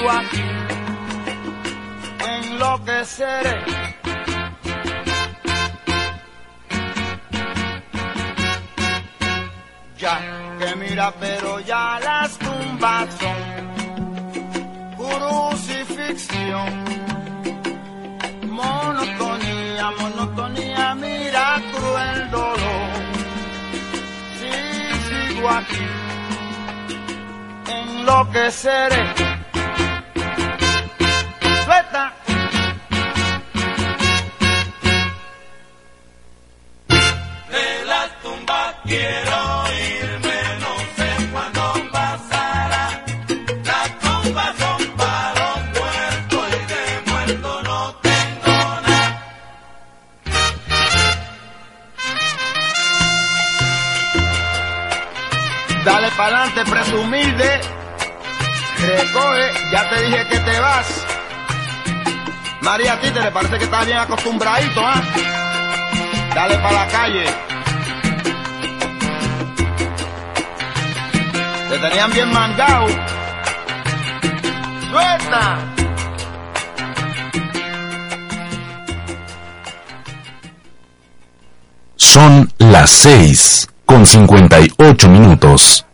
sigo aquí, enloqueceré. Ya que mira, pero ya las tumbas son crucifixión. Monotonía, monotonía, mira cruel dolor. Si sigo aquí, enloqueceré. Presumilde. Recoge, ya te dije que te vas. María, a ti te parece que estás bien acostumbradito, ¿ah? Dale para la calle. Te tenían bien mangado. ¡Suelta! Son las 6 con 58 minutos.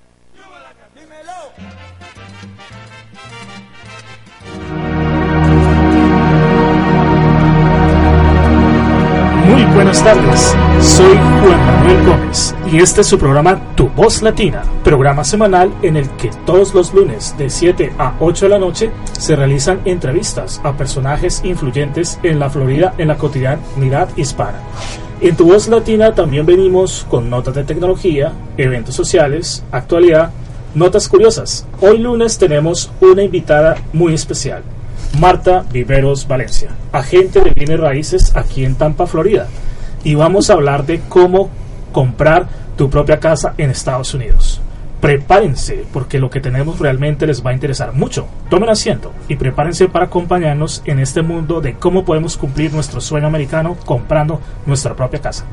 Buenas tardes, soy Juan Manuel Gómez y este es su programa Tu Voz Latina, programa semanal en el que todos los lunes de 7 a 8 de la noche se realizan entrevistas a personajes influyentes en la Florida en la cotidianidad hispana. En Tu Voz Latina también venimos con notas de tecnología, eventos sociales, actualidad, notas curiosas. Hoy lunes tenemos una invitada muy especial. Marta Viveros Valencia, agente de bienes raíces aquí en Tampa, Florida. Y vamos a hablar de cómo comprar tu propia casa en Estados Unidos. Prepárense, porque lo que tenemos realmente les va a interesar mucho. Tomen asiento y prepárense para acompañarnos en este mundo de cómo podemos cumplir nuestro sueño americano comprando nuestra propia casa.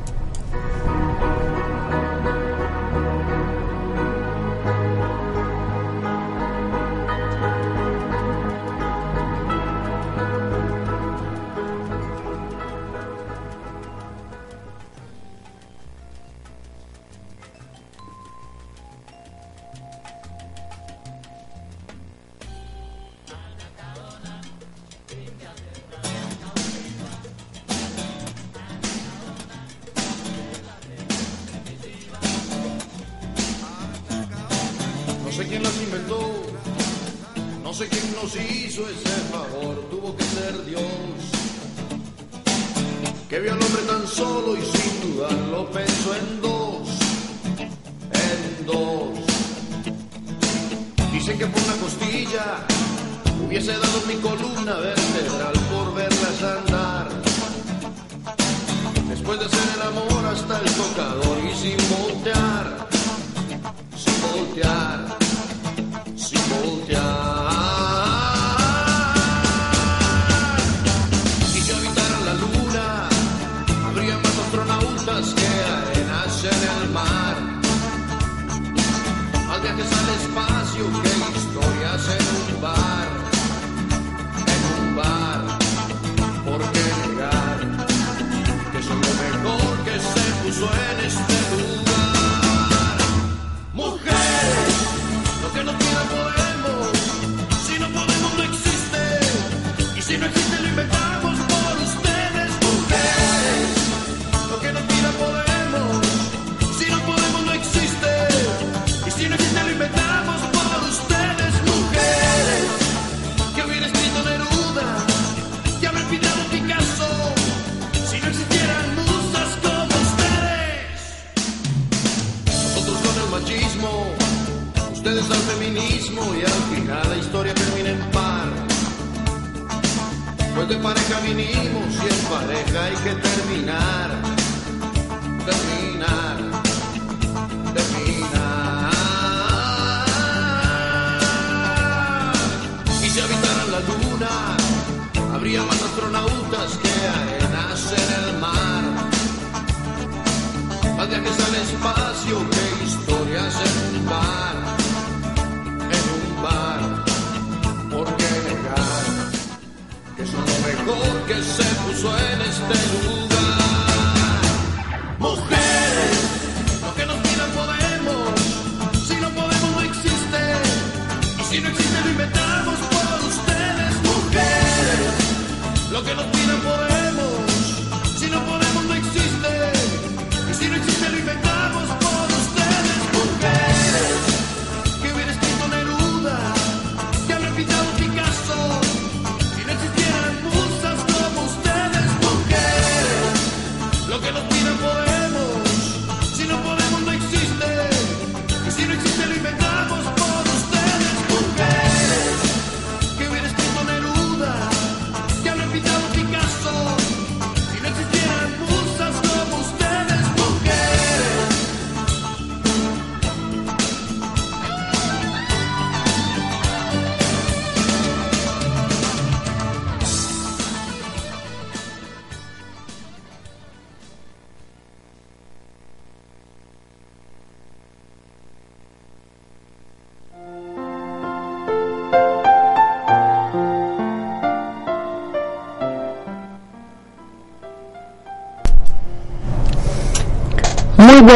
my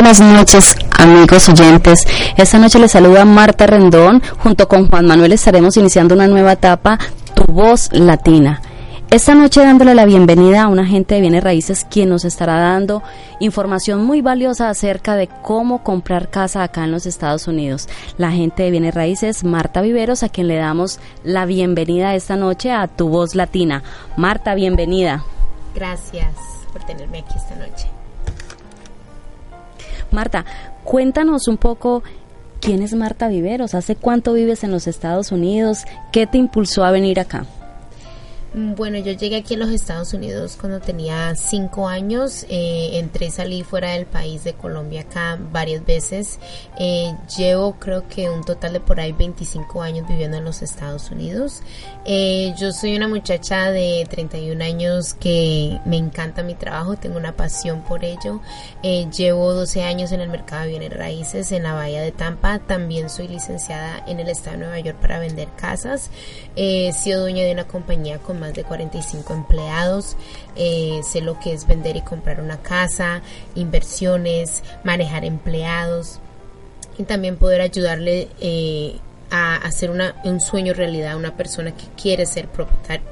buenas noches, amigos oyentes. Esta noche les saluda Marta Rendón. Junto con Juan Manuel estaremos iniciando una nueva etapa, Tu Voz Latina. Esta noche dándole la bienvenida a un agente de bienes raíces quien nos estará dando información muy valiosa acerca de cómo comprar casa acá en los Estados Unidos. La agente de bienes raíces, Marta Viveros, a quien le damos la bienvenida esta noche a Tu Voz Latina. Marta, bienvenida. Gracias por tenerme aquí esta noche. Marta, cuéntanos un poco quién es Marta Viveros, hace cuánto vives en los Estados Unidos, qué te impulsó a venir acá. Mm, Bueno, yo llegué aquí a los Estados Unidos cuando tenía cinco años. Eh, entré y salí fuera del país de Colombia acá varias veces. Eh, llevo creo que un total de por ahí 25 años viviendo en los Estados Unidos. Eh, yo soy una muchacha de 31 años que me encanta mi trabajo, tengo una pasión por ello. Eh, llevo 12 años en el mercado de bienes raíces en la Bahía de Tampa. También soy licenciada en el estado de Nueva York para vender casas. He sido dueña de una compañía con más de 45 empleados. Eh, sé lo que es vender y comprar una casa, inversiones, manejar empleados y también poder ayudarle eh, a hacer una, un sueño realidad a una persona que quiere ser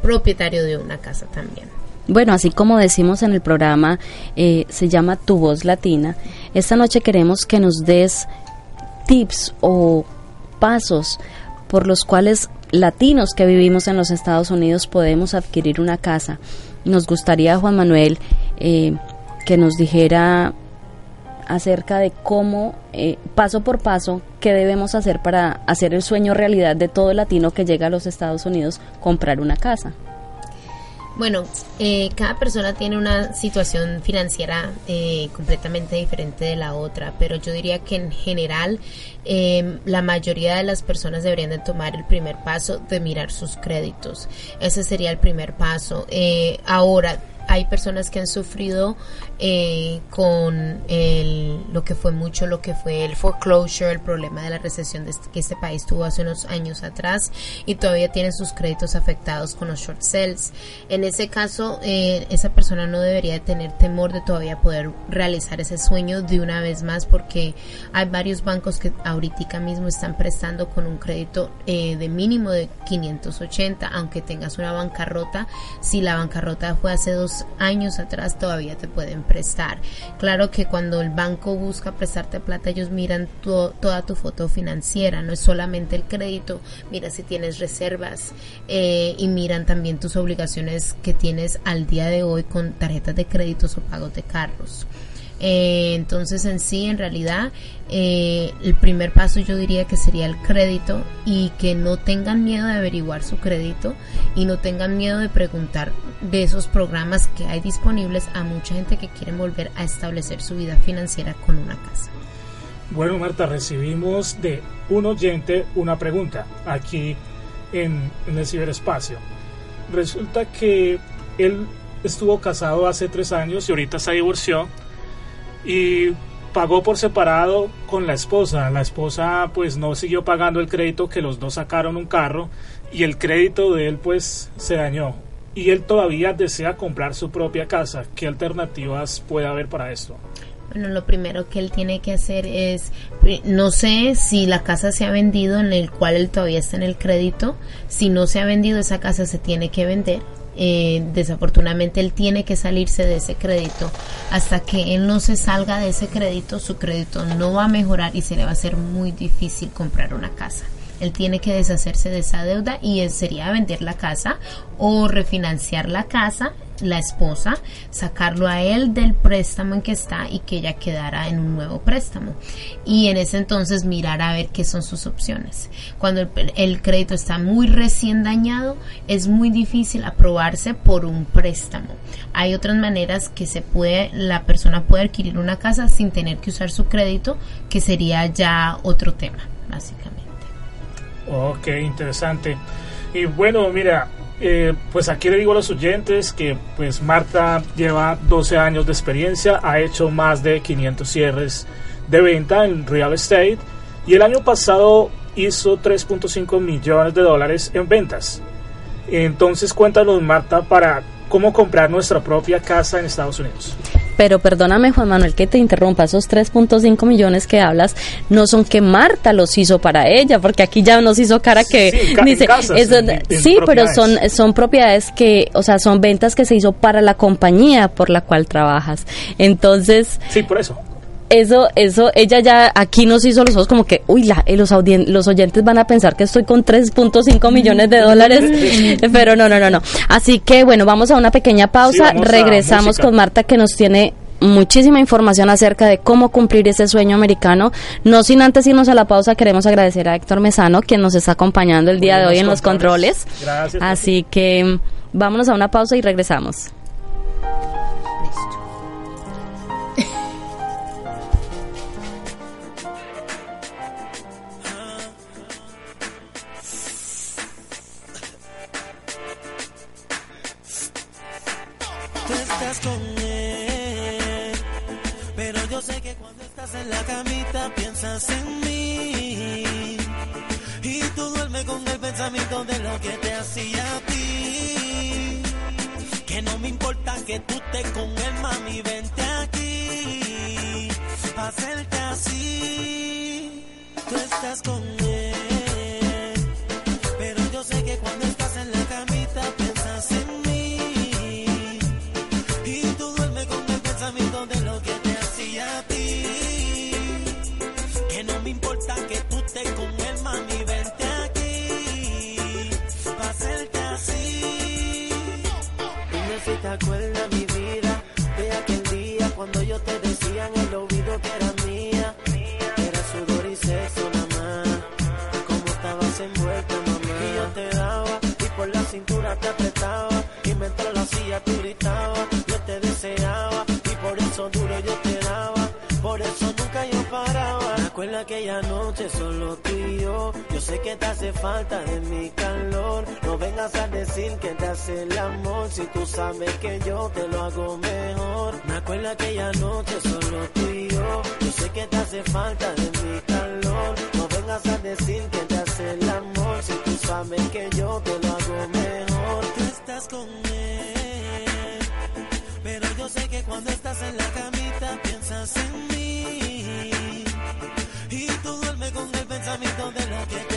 propietario de una casa también. Bueno, así como decimos en el programa, eh, se llama Tu Voz Latina. Esta noche queremos que nos des tips o pasos por los cuales latinos que vivimos en los Estados Unidos podemos adquirir una casa. Nos gustaría, Juan Manuel, eh, que nos dijera acerca de cómo, eh, paso por paso, qué debemos hacer para hacer el sueño realidad de todo latino que llega a los Estados Unidos, comprar una casa. Bueno, eh, cada persona tiene una situación financiera eh, completamente diferente de la otra, pero yo diría que en general eh, la mayoría de las personas deberían de tomar el primer paso de mirar sus créditos. Ese sería el primer paso. Eh, ahora, hay personas que han sufrido eh, con lo que fue mucho, lo que fue el foreclosure, el problema de la recesión de este- que este país tuvo hace unos años atrás y todavía tienen sus créditos afectados con los short sales. En ese caso, eh, esa persona no debería de tener temor de todavía poder realizar ese sueño de una vez más porque hay varios bancos que ahorita mismo están prestando con un crédito eh, de mínimo de 580, aunque tengas una bancarrota. Si la bancarrota fue hace dos años atrás, todavía te pueden prestar. Claro que cuando el banco busca prestarte plata, ellos miran tu- toda tu foto financiera, no es solamente el crédito, mira si tienes reservas eh, y miran también tus obligaciones que tienes al día de hoy con tarjetas de créditos o pagos de carros. Eh, entonces en sí, en realidad, eh, el primer paso yo diría que sería el crédito y que no tengan miedo de averiguar su crédito y no tengan miedo de preguntar de esos programas que hay disponibles a mucha gente que quiere volver a establecer su vida financiera con una casa. Bueno, Marta, recibimos de un oyente una pregunta aquí en, en el ciberespacio. Resulta que él estuvo casado hace tres años y ahorita se divorció y pagó por separado con la esposa. La esposa pues no siguió pagando el crédito que los dos sacaron un carro y el crédito de él pues se dañó. Y él todavía desea comprar su propia casa. ¿Qué alternativas puede haber para esto? Bueno, lo primero que él tiene que hacer es, no sé si la casa se ha vendido en el cual él todavía está en el crédito. Si no se ha vendido, esa casa se tiene que vender. Eh, desafortunadamente él tiene que salirse de ese crédito. Hasta que él no se salga de ese crédito su crédito no va a mejorar y se le va a hacer muy difícil comprar una casa. Él tiene que deshacerse de esa deuda y sería vender la casa o refinanciar la casa la esposa, sacarlo a él del préstamo en que está y que ella quedara en un nuevo préstamo. Y en ese entonces mirar a ver qué son sus opciones. Cuando el, crédito está muy recién dañado, es muy difícil aprobarse por un préstamo. Hay otras maneras que se puede, la persona puede adquirir una casa sin tener que usar su crédito, que sería ya otro tema, básicamente. Ok, interesante. Y bueno, mira, eh, pues aquí le digo a los oyentes que pues Marta lleva 12 años de experiencia, ha hecho más de 500 cierres de venta en real estate y el año pasado hizo 3.5 millones de dólares en ventas. Entonces cuéntanos Marta para cómo comprar nuestra propia casa en Estados Unidos. Pero perdóname, Juan Manuel, que te interrumpa. Esos 3.5 millones que hablas no son que Marta los hizo para ella, porque aquí ya nos hizo cara que Sí, ca- dice, casas, eso- en- en sí, pero son son propiedades que, o sea, son ventas que se hizo para la compañía por la cual trabajas. Entonces, Sí, por eso. Eso, eso, ella ya aquí nos hizo los ojos como que, uy, la, eh, los, audien- los oyentes van a pensar que estoy con 3.5 millones de dólares, pero no, no, no, no. Así que bueno, vamos a una pequeña pausa, Sí, regresamos con Marta que nos tiene muchísima información acerca de cómo cumplir ese sueño americano. No sin antes irnos a la pausa, queremos agradecer a Héctor Mesano, quien nos está acompañando el día de hoy en los controles. Gracias. Así que vámonos a una pausa y regresamos. Con el pensamiento de lo que te hacía a ti. Que no me importa que tú estés con él, mami, vente aquí. Hacerte así. Tú estás con él, aquella noche solo tú y yo. Yo sé que te hace falta de mi calor. No vengas a decir que te hace el amor. Si tú sabes que yo te lo hago mejor. Me acuerdo aquella noche solo tú y yo. Yo sé que te hace falta de mi calor. No vengas a decir que te hace el amor. Si tú sabes que yo te lo hago mejor. Tú estás con él, pero yo sé que cuando estás en la camita piensas en mí. Tú duermes con el pensamiento de lo que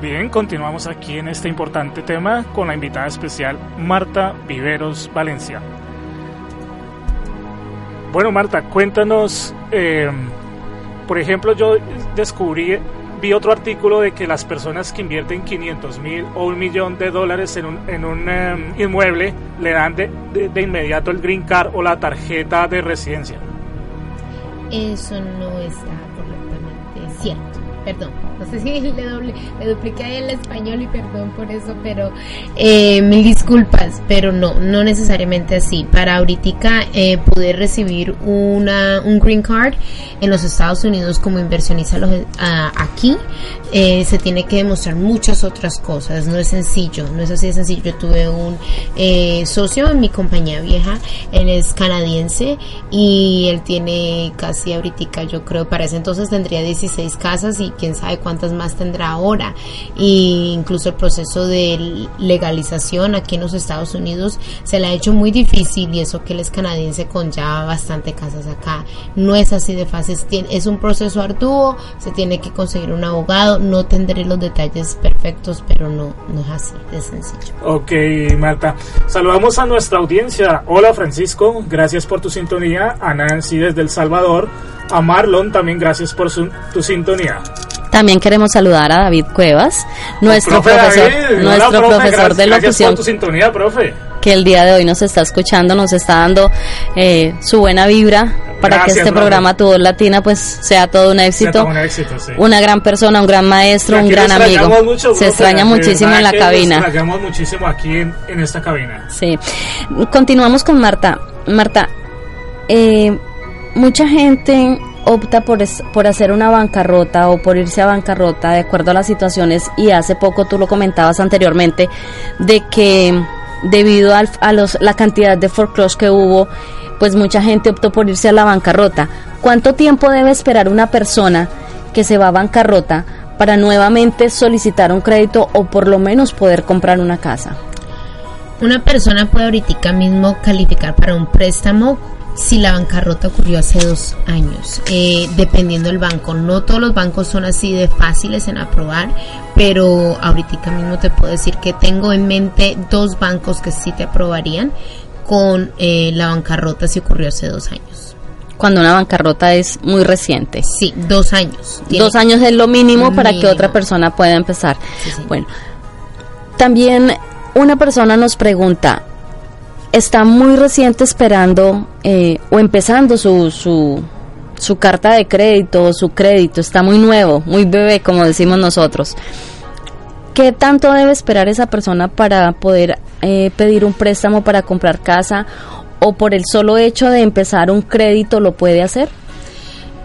Bien, continuamos aquí en este importante tema con la invitada especial Marta Viveros Valencia. Bueno, Marta, cuéntanos, eh, por ejemplo, yo descubrí, vi otro artículo de que las personas que invierten 500 mil o un millón de dólares en un, en un eh, inmueble le dan de- de inmediato el green card o la tarjeta de residencia. Eso no está correctamente cierto. Perdón, no sé si le, doble, le dupliqué el español y perdón por eso, pero eh, mil disculpas, pero no, no necesariamente así. Para ahorita eh, poder recibir una, un green card en los Estados Unidos como inversionista los- a- aquí, eh, se tiene que demostrar muchas otras cosas. No es sencillo, no es así de sencillo. Yo tuve un eh, socio en mi compañía vieja, él es canadiense y él tiene casi ahorita, yo creo, para ese entonces tendría 16 casas y quién sabe cuántas más tendrá ahora. Y incluso el proceso de legalización aquí en los Estados Unidos se le ha hecho muy difícil y eso que él es canadiense con ya bastante casas acá. No es así de fácil, es un proceso arduo, se tiene que conseguir un abogado, no tendré los detalles perfectos, pero no, no es así de sencillo. Ok, Marta. Saludamos a nuestra audiencia. Hola, Francisco. Gracias por tu sintonía. A Nancy desde El Salvador. A Marlon también gracias por su, tu sintonía. También queremos saludar a David Cuevas, nuestro Profe profesor, David, hola, nuestro profe, profesor gracias- de Gracias locución por tu sintonía, profe. Que el día de hoy nos está escuchando, nos está dando eh, su buena vibra para Gracias, que este programa Tu Voz Latina pues sea todo un éxito. Sea todo un éxito, sí. Una gran persona, un gran maestro, un gran amigo. mucho, Se extraña muchísimo en la cabina. Nos extrañamos muchísimo aquí en, en esta cabina. Sí. Continuamos con Marta. Marta, eh, mucha gente opta por, es- por hacer una bancarrota o por irse a bancarrota de acuerdo a las situaciones y hace poco tú lo comentabas anteriormente de que debido al- a los, la cantidad de foreclosure que hubo, pues mucha gente optó por irse a la bancarrota. ¿Cuánto tiempo debe esperar una persona que se va a bancarrota para nuevamente solicitar un crédito o por lo menos poder comprar una casa? Una persona puede ahorita mismo calificar para un préstamo si la bancarrota ocurrió hace dos años, eh, dependiendo del banco. No todos los bancos son así de fáciles en aprobar, pero ahorita mismo te puedo decir que tengo en mente dos bancos que sí te aprobarían con eh, la bancarrota si ocurrió hace dos años. Cuando una bancarrota es muy reciente. Sí, dos años. Dos años es lo mínimo para que otra persona pueda empezar. Sí, sí. Bueno, también una persona nos pregunta, está muy reciente esperando eh, o empezando su, su, su carta de crédito o su crédito, está muy nuevo, muy bebé, como decimos nosotros. ¿Qué tanto debe esperar esa persona para poder eh, pedir un préstamo para comprar casa o por el solo hecho de empezar un crédito lo puede hacer?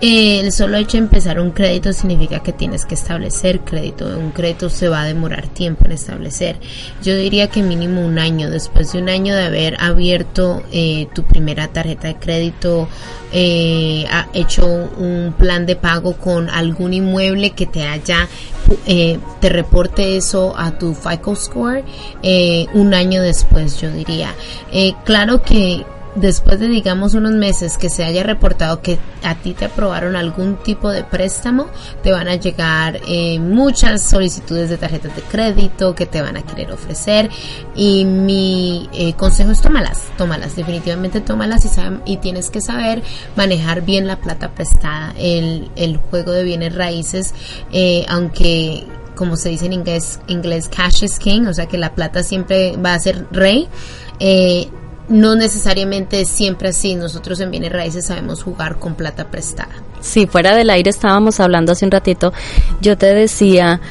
El solo hecho de empezar un crédito significa que tienes que establecer crédito. Un crédito se va a demorar tiempo en establecer. Yo diría que mínimo un año. Después de un año de haber abierto eh, tu primera tarjeta de crédito, eh, hecho un plan de pago con algún inmueble que te haya eh, te reporte eso a tu FICO score un año después, yo diría. Claro que después de digamos unos meses que se haya reportado que a ti te aprobaron algún tipo de préstamo, te van a llegar eh, muchas solicitudes de tarjetas de crédito que te van a querer ofrecer y mi eh, consejo es tómalas, tómalas, definitivamente tómalas y, sab- y tienes que saber manejar bien la plata prestada, el, el juego de bienes raíces, eh, aunque como se dice en inglés, inglés cash is king, o sea que la plata siempre va a ser rey. Eh, no necesariamente es siempre así. Nosotros en bienes raíces sabemos jugar con plata prestada. Si fuera del aire estábamos hablando hace un ratito, yo te decía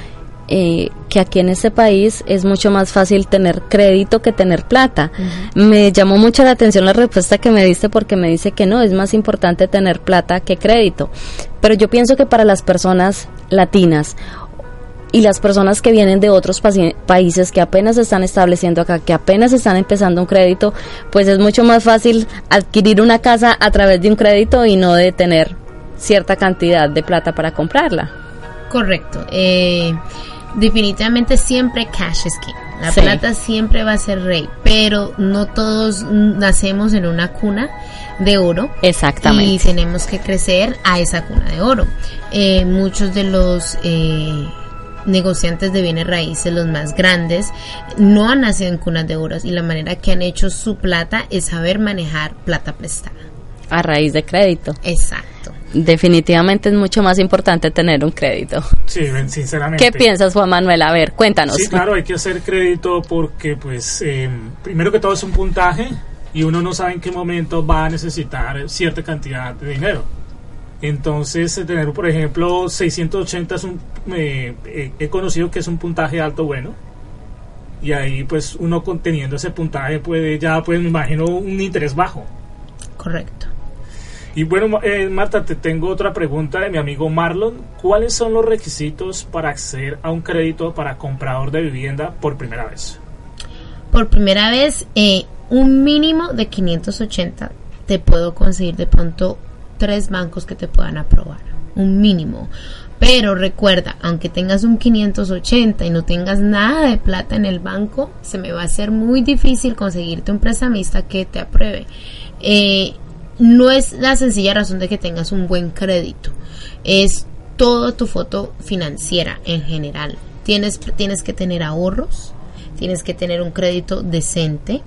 eh, que aquí en este país es mucho más fácil tener crédito que tener plata. Me llamó mucho la atención la respuesta que me diste porque me dice que no, es más importante tener plata que crédito. Pero yo pienso que para las personas latinas y las personas que vienen de otros países que apenas se están estableciendo acá, que apenas están empezando un crédito, pues es mucho más fácil adquirir una casa a través de un crédito y no de tener cierta cantidad de plata para comprarla. Correcto. Eh, definitivamente siempre cash is king. La Sí. plata siempre va a ser rey, pero no todos nacemos en una cuna de oro. Exactamente. Y tenemos que crecer a esa cuna de oro. Eh, muchos de los eh, negociantes de bienes raíces, los más grandes, no han nacido en cunas de oro y la manera que han hecho su plata es saber manejar plata prestada. A raíz de crédito. Exacto. Definitivamente es mucho más importante tener un crédito. Sí, sinceramente. ¿Qué piensas, Juan Manuel? A ver, cuéntanos. Sí, claro, hay que hacer crédito porque, pues, eh, primero que todo es un puntaje y uno no sabe en qué momento va a necesitar cierta cantidad de dinero. Entonces, eh, tener, por ejemplo, 680 es un. eh, eh, he conocido que es un puntaje alto bueno. Y ahí, pues, uno con- teniendo ese puntaje puede ya, pues, me imagino, un interés bajo. Correcto. Y bueno, eh, Marta, te tengo otra pregunta de mi amigo Marlon. ¿Cuáles son los requisitos para acceder a un crédito para comprador de vivienda por primera vez? por primera vez eh, un mínimo de 580 te puedo conseguir de pronto tres bancos que te puedan aprobar un mínimo. Pero recuerda aunque tengas un 580 y no tengas nada de plata en el banco se me va a hacer muy difícil conseguirte un prestamista que te apruebe. Eh, no es la sencilla razón de que tengas un buen crédito. Es toda tu foto financiera en general. Tienes tienes que tener ahorros tienes que tener un crédito decente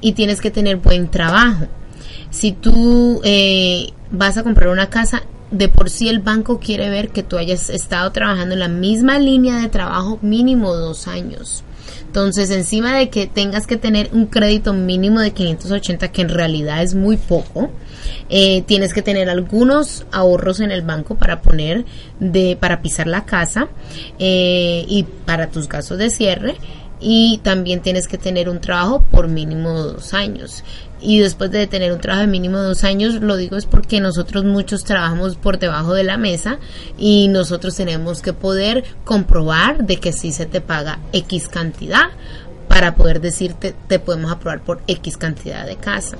y tienes que tener buen trabajo. Si tú eh, vas a comprar una casa, de por sí el banco quiere ver que tú hayas estado trabajando en la misma línea de trabajo mínimo dos años. Entonces, encima de que tengas que tener un crédito mínimo de 580, que en realidad es muy poco, eh, tienes que tener algunos ahorros en el banco para poner de para pisar la casa eh, y para tus gastos de cierre y también tienes que tener un trabajo por mínimo dos años. Y después de tener un trabajo de mínimo dos años, lo digo es porque nosotros muchos trabajamos por debajo de la mesa y nosotros tenemos que poder comprobar de que sí se te paga X cantidad para poder decirte te podemos aprobar por X cantidad de casa.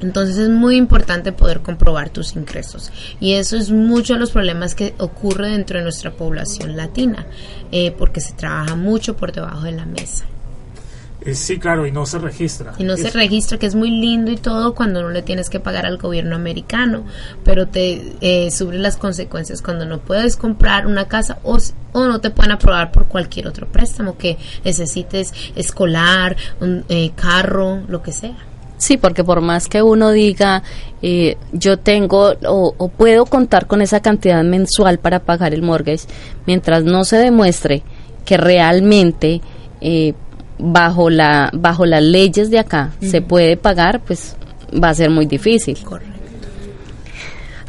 Entonces es muy importante poder comprobar tus ingresos. Y eso es mucho de los problemas que ocurre dentro de nuestra población latina eh, porque se trabaja mucho por debajo de la mesa. Eh, sí, claro, y no se registra. y no se registra que es muy lindo y todo cuando no le tienes que pagar al gobierno americano pero te eh, sufres las consecuencias cuando no puedes comprar una casa o, o no te pueden aprobar por cualquier otro préstamo que necesites escolar un eh, carro lo que sea Sí, porque por más que uno diga, eh, yo tengo o, o puedo contar con esa cantidad mensual para pagar el mortgage, mientras no se demuestre que realmente eh, bajo la bajo las leyes de acá se puede pagar, pues va a ser muy difícil. correcto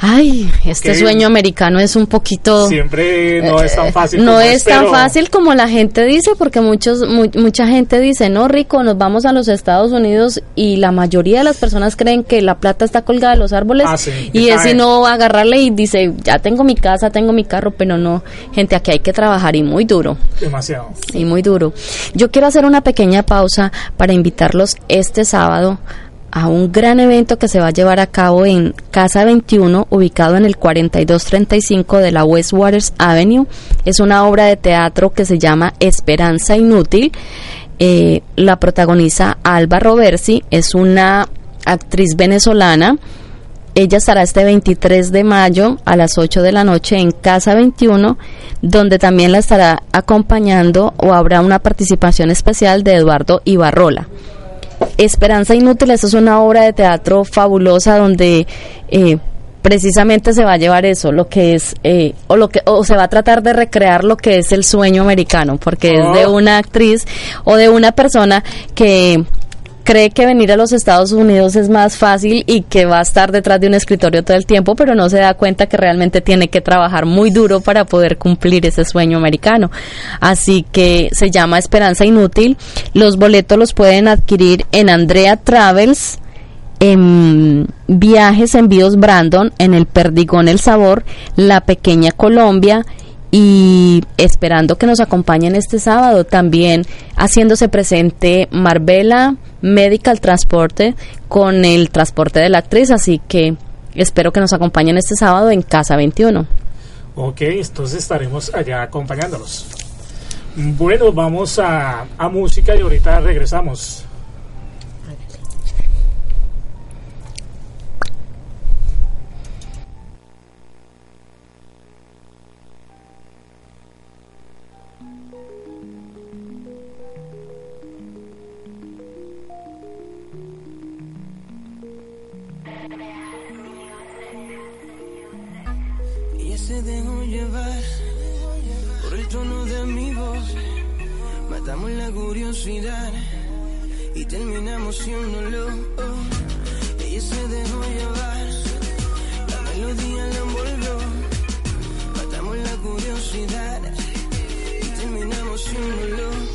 Ay, este sueño americano es un poquito... Siempre no es tan fácil. Eh, No como es tan fácil como la gente dice, porque muchos, mu- mucha gente dice, no, Rico, nos vamos a los Estados Unidos y la mayoría de las personas creen que la plata está colgada de los árboles Ah, sí. y es si no agarrarle y dice, ya tengo mi casa, tengo mi carro, pero no, gente, aquí hay que trabajar y muy duro. Demasiado. Y muy duro. Yo quiero hacer una pequeña pausa para invitarlos este sábado a un gran evento que se va a llevar a cabo en Casa 21, ubicado en el 4235 de la West Waters Avenue. Es una obra de teatro que se llama Esperanza Inútil. Eh, la protagoniza Alba Roversi, es una actriz venezolana. Ella estará este 23 de mayo a las 8 de la noche en Casa 21, donde también la estará acompañando o habrá una participación especial de Eduardo Ibarrola. Esperanza Inútil, esa es una obra de teatro fabulosa donde eh, precisamente se va a llevar eso, lo que es, eh, o lo que, o se va a tratar de recrear lo que es el sueño americano, porque es de Oh. una actriz o de una persona que cree que venir a los Estados Unidos es más fácil y que va a estar detrás de un escritorio todo el tiempo, pero no se da cuenta que realmente tiene que trabajar muy duro para poder cumplir ese sueño americano. Así que se llama Esperanza Inútil. Los boletos los pueden adquirir en Andrea Travels, en Viajes Envíos Brandon, en el Perdigón El Sabor, La Pequeña Colombia y esperando que nos acompañen este sábado también haciéndose presente Marbella Medical Transporte con el transporte de la actriz, así que espero que nos acompañen este sábado en Casa 21. Ok, entonces estaremos allá acompañándolos. Bueno, vamos a, a música y ahorita regresamos. Curiosidad y terminamos siéndolo. Ella se dejó llevar, la melodía la envolvió. Matamos la curiosidad y terminamos siéndolo.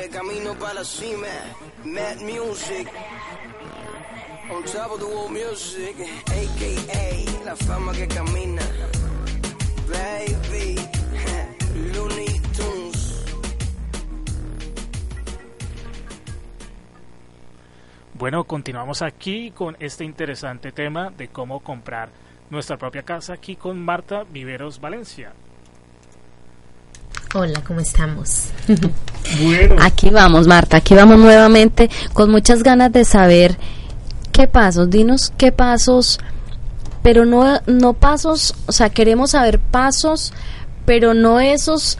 de camino para la cima. Mad Music, on top of the world music, aka la fama que camina. Baby, Looney Tunes. Bueno, continuamos aquí con este interesante tema de cómo comprar nuestra propia casa aquí con Marta Viveros Valencia. Hola, ¿cómo estamos? Bueno, Aquí vamos, Marta, aquí vamos nuevamente con muchas ganas de saber qué pasos, dinos qué pasos, pero no, no pasos, o sea, queremos saber pasos, pero no esos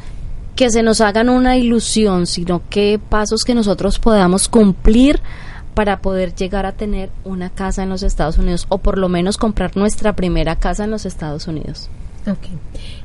que se nos hagan una ilusión, sino que pasos que nosotros podamos cumplir para poder llegar a tener una casa en los Estados Unidos o por lo menos comprar nuestra primera casa en los Estados Unidos. Ok,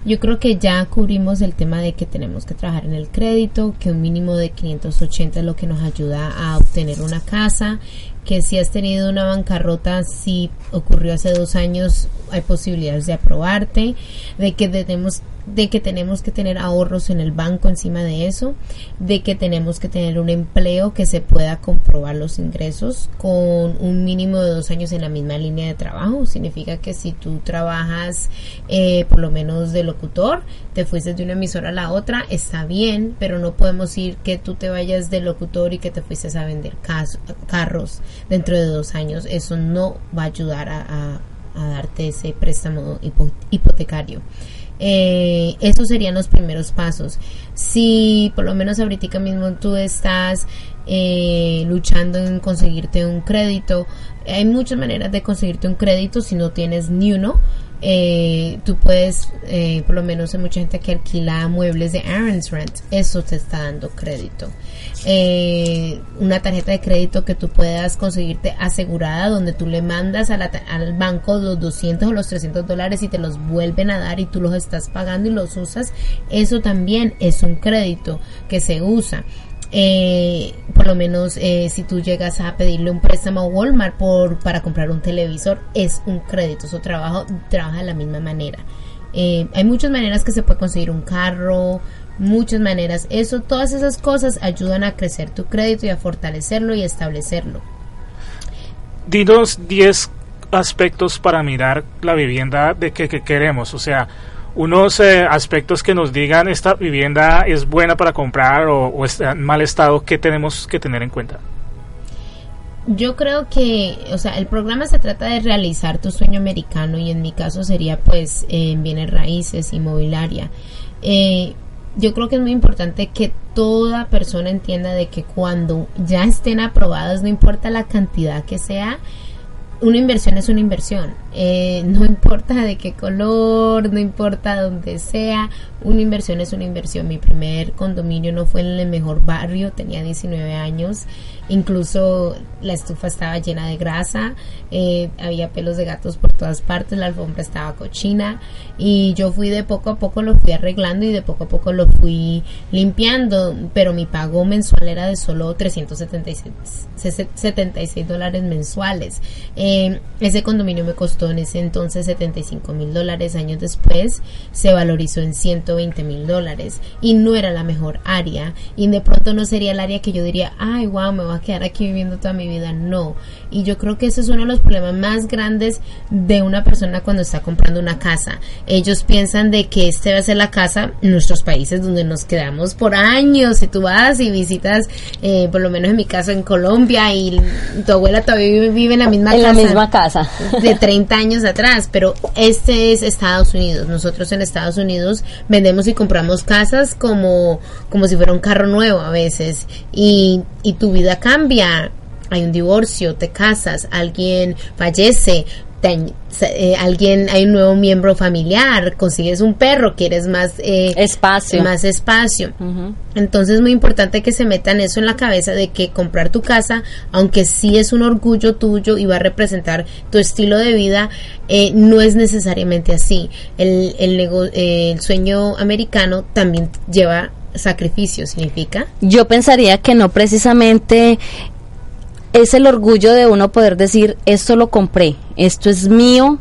yo creo que ya cubrimos el tema de que tenemos que trabajar en el crédito, que un mínimo de 580 es lo que nos ayuda a obtener una casa, que si has tenido una bancarrota, si ocurrió hace dos años, hay posibilidades de aprobarte, de que tenemos de que tenemos que tener ahorros en el banco encima de eso, de que tenemos que tener un empleo que se pueda comprobar los ingresos con un mínimo de dos años en la misma línea de trabajo. Significa que si tú trabajas eh, por lo menos de locutor, te fuiste de una emisora a la otra, está bien, pero no podemos ir que tú te vayas de locutor y que te fuiste a vender carros dentro de dos años. Eso no va a ayudar a, a- darte ese préstamo hipo- hipotecario. Eh, esos serían los primeros pasos. Si por lo menos ahorita mismo tú estás eh, luchando en conseguirte un crédito, hay muchas maneras de conseguirte un crédito si no tienes ni uno. Eh, tú puedes, eh, por lo menos hay mucha gente que alquila muebles de Aaron's Rent, eso te está dando crédito. Eh, una tarjeta de crédito que tú puedas conseguirte asegurada, donde tú le mandas a la al banco los 200 o los 300 dólares y te los vuelven a dar y tú los estás pagando y los usas, eso también es un crédito que se usa. Eh, por lo menos eh, si tú llegas a pedirle un préstamo a Walmart por, para comprar un televisor, es un crédito, eso trabajo, trabaja de la misma manera. Eh, hay muchas maneras que se puede conseguir un carro, muchas maneras. Eso, todas esas cosas ayudan a crecer tu crédito y a fortalecerlo y establecerlo. dinos 10 aspectos para mirar la vivienda de que, que queremos, o sea, unos eh, aspectos que nos digan esta vivienda es buena para comprar o, está en mal estado, ¿qué tenemos que tener en cuenta? Yo creo que, o sea, el programa se trata de realizar tu sueño americano y en mi caso sería pues en bienes raíces, inmobiliaria. Eh, yo creo que es muy importante que toda persona entienda de que cuando ya estén aprobados, no importa la cantidad que sea, una inversión es una inversión. Eh, no importa de qué color, no importa dónde sea, una inversión es una inversión. Mi primer condominio no fue en el mejor barrio, tenía 19 años. Incluso la estufa estaba llena de grasa, eh, había pelos de gatos por todas partes, la alfombra estaba cochina y yo fui de poco a poco lo fui arreglando y de poco a poco lo fui limpiando, pero mi pago mensual era de solo 376 se- 76 dólares mensuales. Eh, ese condominio me costó en ese entonces 75 mil dólares, años después se valorizó en 120 mil dólares y no era la mejor área y de pronto no sería el área que yo diría, ay wow, me voy a quedar aquí viviendo toda mi vida, no. Y yo creo que ese es uno de los problemas más grandes de una persona cuando está comprando una casa. Ellos piensan de que este va a ser la casa en nuestros países donde nos quedamos por años. Si tú vas y visitas, eh, por lo menos en mi caso en Colombia y tu abuela todavía vive, en la misma en casa la misma casa. de 30 años atrás, pero este es Estados Unidos. Nosotros en Estados Unidos vendemos y compramos casas como, como si fuera un carro nuevo a veces y, y tu vida cambia. Hay un divorcio, te casas, alguien fallece, te eh, alguien, hay un nuevo miembro familiar, consigues un perro, quieres más eh, Espacio. más espacio. Entonces es muy importante que se metan eso en la cabeza de que comprar tu casa, aunque sí es un orgullo tuyo y va a representar tu estilo de vida, eh, no es necesariamente así. El, el, nego- el sueño americano también lleva sacrificio, significa. Yo pensaría que no precisamente es el orgullo de uno poder decir, esto lo compré, esto es mío,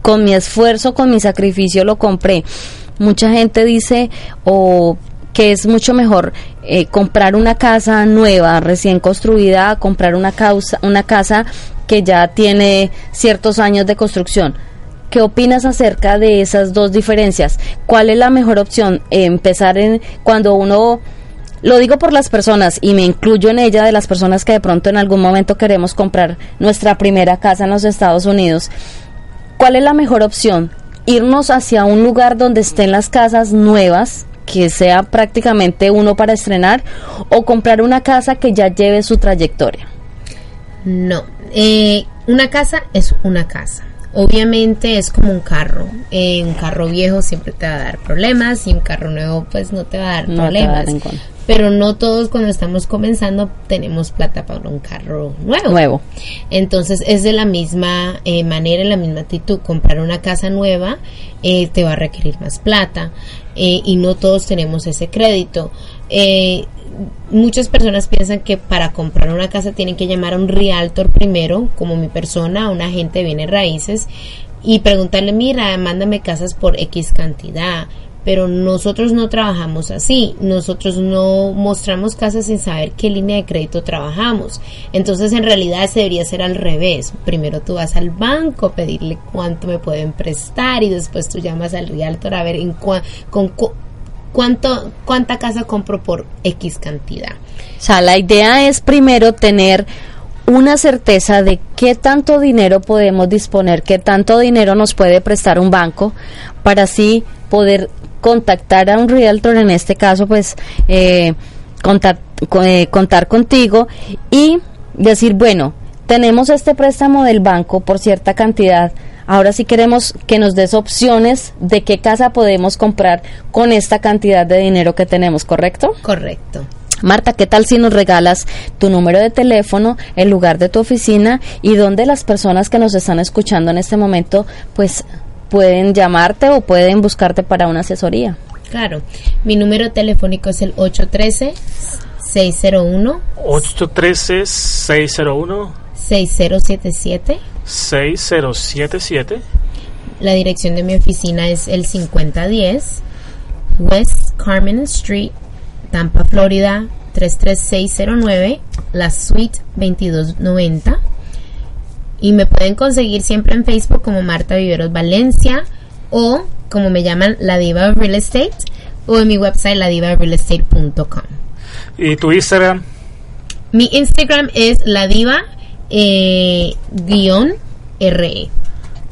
con mi esfuerzo, con mi sacrificio lo compré. Mucha gente dice o que es mucho mejor eh, comprar una casa nueva, recién construida, comprar una, causa, una casa que ya tiene ciertos años de construcción. ¿Qué opinas acerca de esas dos diferencias? ¿Cuál es la mejor opción? Empezar en cuando uno lo digo por las personas y me incluyo en ella de las personas que de pronto en algún momento queremos comprar nuestra primera casa en los Estados Unidos. ¿Cuál es la mejor opción? Irnos hacia un lugar donde estén las casas nuevas, que sea prácticamente uno para estrenar, o comprar una casa que ya lleve su trayectoria. No, eh, una casa es una casa. Obviamente es como un carro. Eh, un carro viejo siempre te va a dar problemas y un carro nuevo pues no te va a dar No te va a problemas. dar. Pero no todos cuando estamos comenzando tenemos plata para un carro nuevo. Nuevo. Entonces es de la misma eh, manera, la misma actitud. Comprar una casa nueva eh, te va a requerir más plata eh, y no todos tenemos ese crédito. Eh, muchas personas piensan que para comprar una casa tienen que llamar a un realtor primero, como mi persona, a un agente de bienes raíces, y preguntarle, mira, mándame casas por X cantidad. Pero nosotros no trabajamos así, nosotros no mostramos casas sin saber qué línea de crédito trabajamos. Entonces en realidad se debería ser al revés. Primero tú vas al banco a pedirle cuánto me pueden prestar y después tú llamas al realtor a ver en cua- con cu- cuánto cuánta casa compro por X cantidad. O sea, la idea es primero tener una certeza de qué tanto dinero podemos disponer, qué tanto dinero nos puede prestar un banco para así poder contactar a un realtor, en este caso, pues eh, contar, co- eh, contar contigo y decir, bueno, tenemos este préstamo del banco por cierta cantidad. Ahora sí queremos que nos des opciones de qué casa podemos comprar con esta cantidad de dinero que tenemos, ¿correcto? Correcto. Marta, ¿qué tal si nos regalas tu número de teléfono, el lugar de tu oficina y donde las personas que nos están escuchando en este momento, pues pueden llamarte o pueden buscarte para una asesoría? Claro. Mi número telefónico es el 813 601 813-601-6077. 6077. La dirección de mi oficina es el 5010 West Carmen Street, Tampa, Florida 33609, la suite 2290. Y me pueden conseguir siempre en Facebook como Marta Viveros Valencia o como me llaman La Diva of Real Estate o en mi website ladivarealestate.com. ¿Y tu Instagram? Mi Instagram es la diva eh, guion RE.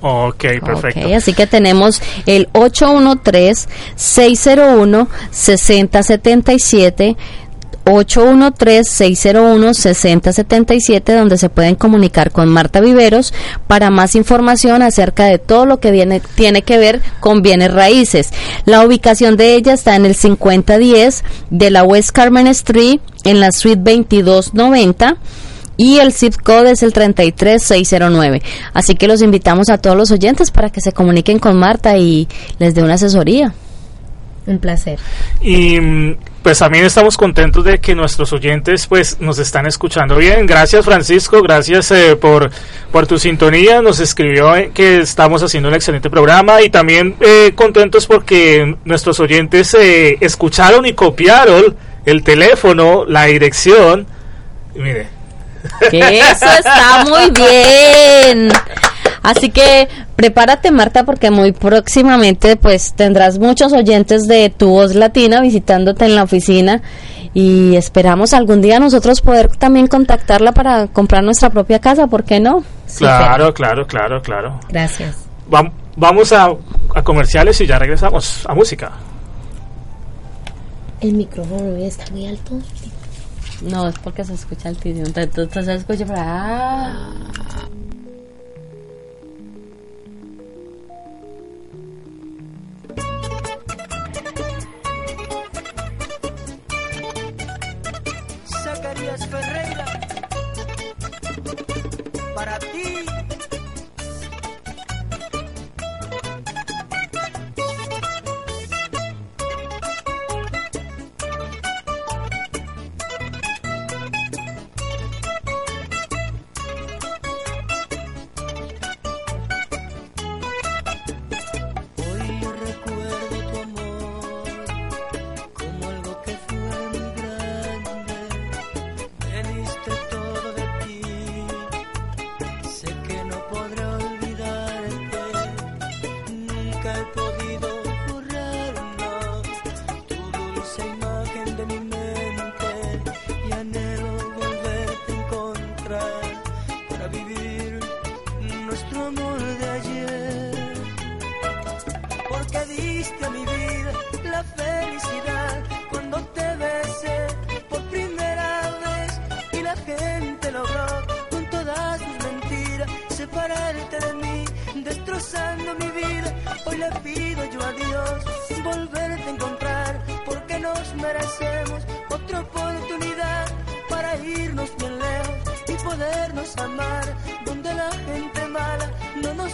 Ok, perfecto. Ok, así que tenemos el 813-601-6077. 813-601-6077 donde se pueden comunicar con Marta Viveros para más información acerca de todo lo que viene, tiene que ver con bienes raíces. La ubicación de ella está en el 5010 de la West Carmen Street en la suite 2290 y el zip code es el 33609. Así que los invitamos a todos los oyentes para que se comuniquen con Marta y les dé una asesoría. Un placer. Y pues también estamos contentos de que nuestros oyentes pues nos están escuchando bien. Gracias Francisco, gracias eh, por, por tu sintonía. Nos escribió eh, que estamos haciendo un excelente programa y también eh, contentos porque nuestros oyentes eh, escucharon y copiaron el teléfono, la dirección. Mire, Que eso está muy bien. Así que prepárate Marta porque muy próximamente pues tendrás muchos oyentes de tu voz latina visitándote en la oficina y esperamos algún día nosotros poder también contactarla para comprar nuestra propia casa, ¿por qué no? claro, claro, claro, claro. Gracias. Vam- vamos a, a comerciales y ya regresamos a música. El micrófono está muy alto. No, es porque se escucha el tío. Entonces se escucha para... that le pido yo a Dios volverte a encontrar porque nos merecemos otra oportunidad para irnos bien lejos y podernos amar donde la gente mala no nos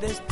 aunque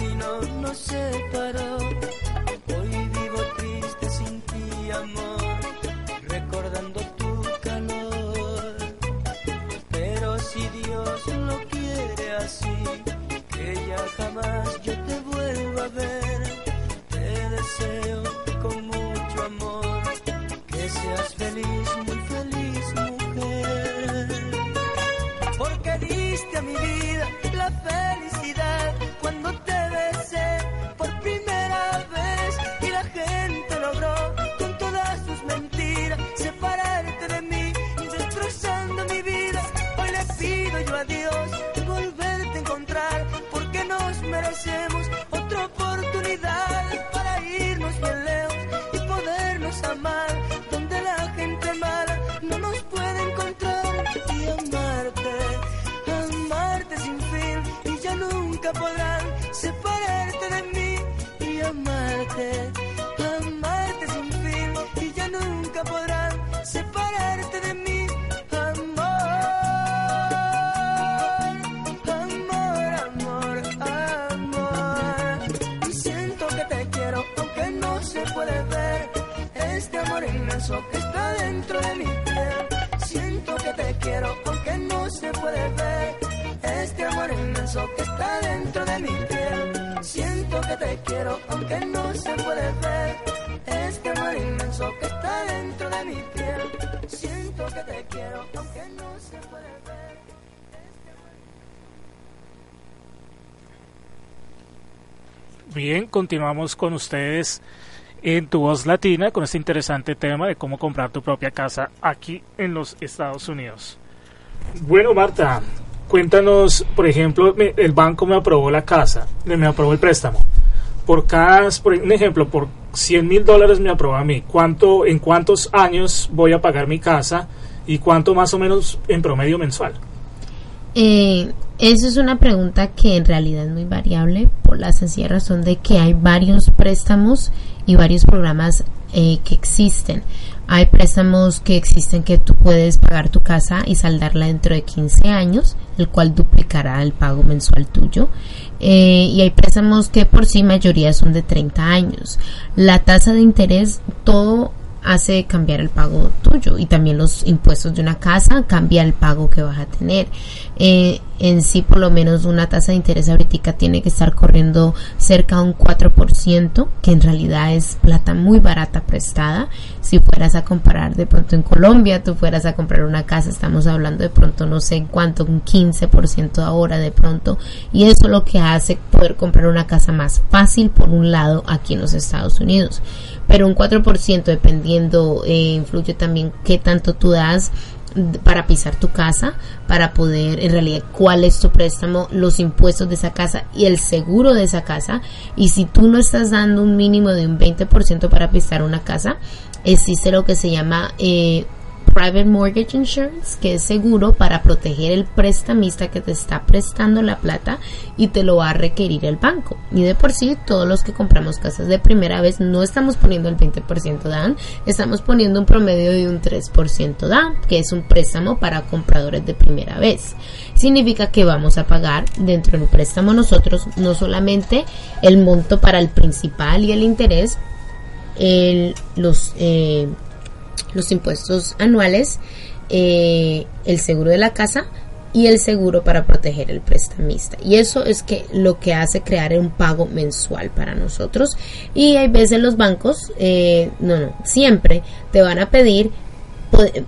que está dentro de mi piel. Siento que te quiero aunque no se puede ver este amor inmenso que está dentro de mi piel. Siento que te quiero aunque no se puede ver este amor inmenso que está dentro de mi piel. Siento que te quiero aunque no se puede ver. Bien, continuamos con ustedes en Tu Voz Latina con este interesante tema de cómo comprar tu propia casa aquí en los Estados Unidos. Bueno, Marta, cuéntanos, por ejemplo, me- el banco me aprobó la casa, me me aprobó el préstamo. Por cada, por un ejemplo, por 100 mil dólares me aprobó a mí. ¿Cuánto, ¿En cuántos años voy a pagar mi casa y cuánto más o menos en promedio mensual? Eh, eso es una pregunta que en realidad es muy variable por la sencilla razón de que hay varios préstamos y varios programas eh, que existen. Hay préstamos que existen que tú puedes pagar tu casa y saldarla dentro de 15 años, el cual duplicará el pago mensual tuyo. Eh, y hay préstamos que por sí mayoría son de 30 años. La tasa de interés, todo hace cambiar el pago tuyo y también los impuestos de una casa cambia el pago que vas a tener. Eh, en sí, por lo menos una tasa de interés ahorita tiene que estar corriendo cerca de un 4%, que en realidad es plata muy barata prestada. Si fueras a comparar de pronto en Colombia, tú fueras a comprar una casa, estamos hablando de pronto no sé en cuánto, un 15% ahora de pronto. Y eso lo que hace poder comprar una casa más fácil por un lado aquí en los Estados Unidos pero un 4% dependiendo eh, influye también qué tanto tú das para pisar tu casa, para poder en realidad cuál es tu préstamo, los impuestos de esa casa y el seguro de esa casa. Y si tú no estás dando un mínimo de un 20% para pisar una casa, existe lo que se llama eh, Private Mortgage Insurance, que es seguro para proteger el prestamista que te está prestando la plata y te lo va a requerir el banco. Y de por sí, todos los que compramos casas de primera vez no estamos poniendo el 20% down, estamos poniendo un promedio de un 3% down, que es un préstamo para compradores de primera vez. Significa que vamos a pagar dentro del préstamo nosotros no solamente el monto para el principal y el interés, el, los eh, los impuestos anuales, eh, el seguro de la casa y el seguro para proteger el prestamista. Y eso es que lo que hace crear un pago mensual para nosotros. Y hay veces los bancos, eh, no, no, siempre te van a pedir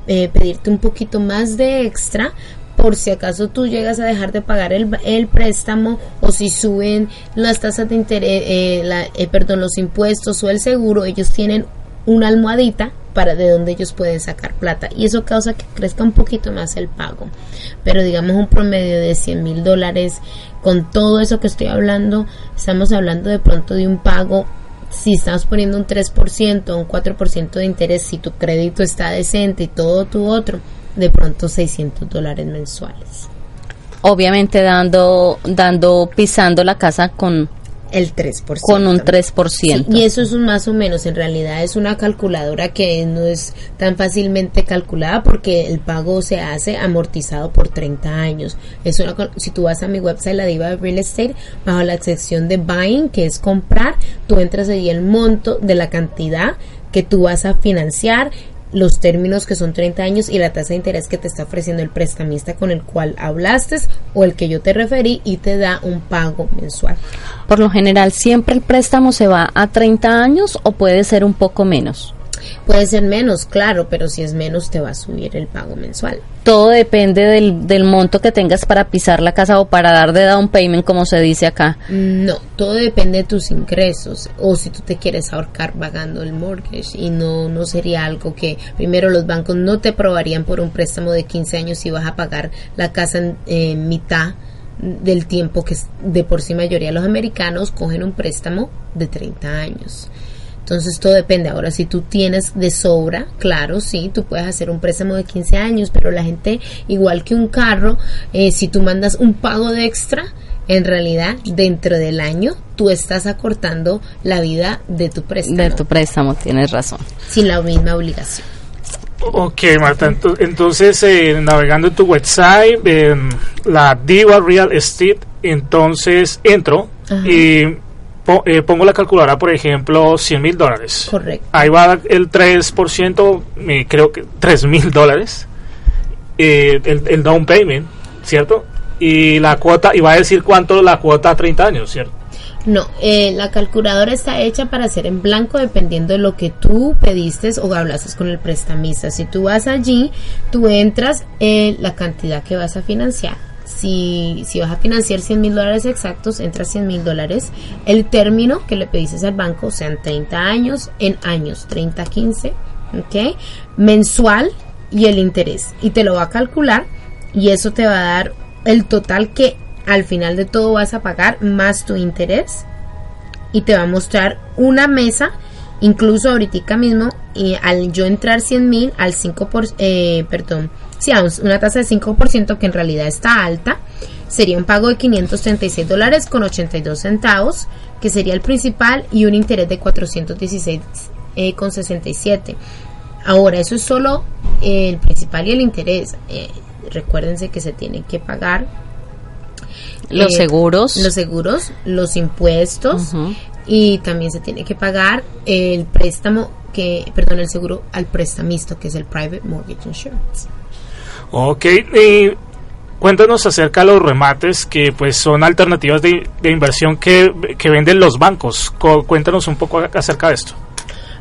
eh, pedirte un poquito más de extra por si acaso tú llegas a dejar de pagar el, el préstamo o si suben las tasas de interés, eh, la, eh, perdón, los impuestos o el seguro, ellos tienen una almohadita para de donde ellos pueden sacar plata. Y eso causa que crezca un poquito más el pago. Pero digamos un promedio de 100 mil dólares con todo eso que estoy hablando estamos hablando de pronto de un pago si estamos poniendo un 3% o un 4% de interés si tu crédito está decente y todo tu otro de pronto 600 dólares mensuales. Obviamente dando, dando, pisando la casa con el 3%. Con un 3%. Sí, y eso es un más o menos, en realidad es una calculadora que no es tan fácilmente calculada porque el pago se hace amortizado por 30 años. Es una, si tú vas a mi website, la Diva de Real Estate, bajo la sección de buying, que es comprar, tú entras allí el monto de la cantidad que tú vas a financiar los términos que son 30 años y la tasa de interés que te está ofreciendo el prestamista con el cual hablaste o el que yo te referí y te da un pago mensual. Por lo general, ¿siempre el préstamo se va a 30 años o puede ser un poco menos? Puede ser menos, claro, pero si es menos te va a subir el pago mensual. Todo depende del, del monto que tengas para pisar la casa o para dar de down payment, como se dice acá. No, todo depende de tus ingresos o si tú te quieres ahorcar pagando el mortgage y no, no sería algo que primero los bancos no te aprobarían por un préstamo de 15 años si vas a pagar la casa en, mitad del tiempo que de por sí mayoría de los americanos cogen un préstamo de 30 años. Entonces todo depende. Ahora, si tú tienes de sobra, claro, sí, tú puedes hacer un préstamo de 15 años, pero la gente, igual que un carro, eh, si tú mandas un pago de extra, en realidad dentro del año tú estás acortando la vida de tu préstamo. De tu préstamo, tienes razón. Sin la misma obligación. Ok, Marta, ento- entonces eh, navegando en tu website, en la Diva Real Estate, entonces entro Ajá. y po- eh, pongo la calculadora, por ejemplo, 100 mil dólares. Correcto. Ahí va el 3%, eh, creo que 3 mil dólares, eh, el, el down payment, ¿cierto? Y la cuota, y va a decir cuánto la cuota a 30 años, ¿cierto? No, eh, la calculadora está hecha para hacer en blanco dependiendo de lo que tú pediste o hablases con el prestamista. Si tú vas allí, tú entras en la cantidad que vas a financiar. Si, si vas a financiar 100 mil dólares exactos, entras 100 mil dólares. El término que le pediste al banco sean 30 años, en años 30, 15, ¿ok? Mensual y el interés. Y te lo va a calcular y eso te va a dar el total que al final de todo vas a pagar más tu interés y te va a mostrar una mesa incluso ahorita mismo y al yo entrar 100 mil al 5 por, eh, perdón sí, a un- una tasa de 5% que en realidad está alta sería un pago de 536 dólares con 82 centavos que sería el principal y un interés de 416 eh, con 67. Ahora, eso es solo eh, el principal y el interés. Eh, recuérdense que se tienen que pagar Los eh, seguros. los seguros, los impuestos y también se tiene que pagar el préstamo que, perdón, el seguro al prestamista, que es el private mortgage insurance. Ok, y cuéntanos acerca de los remates que pues son alternativas de, inversión que, que venden los bancos. Co- cuéntanos un poco acerca de esto.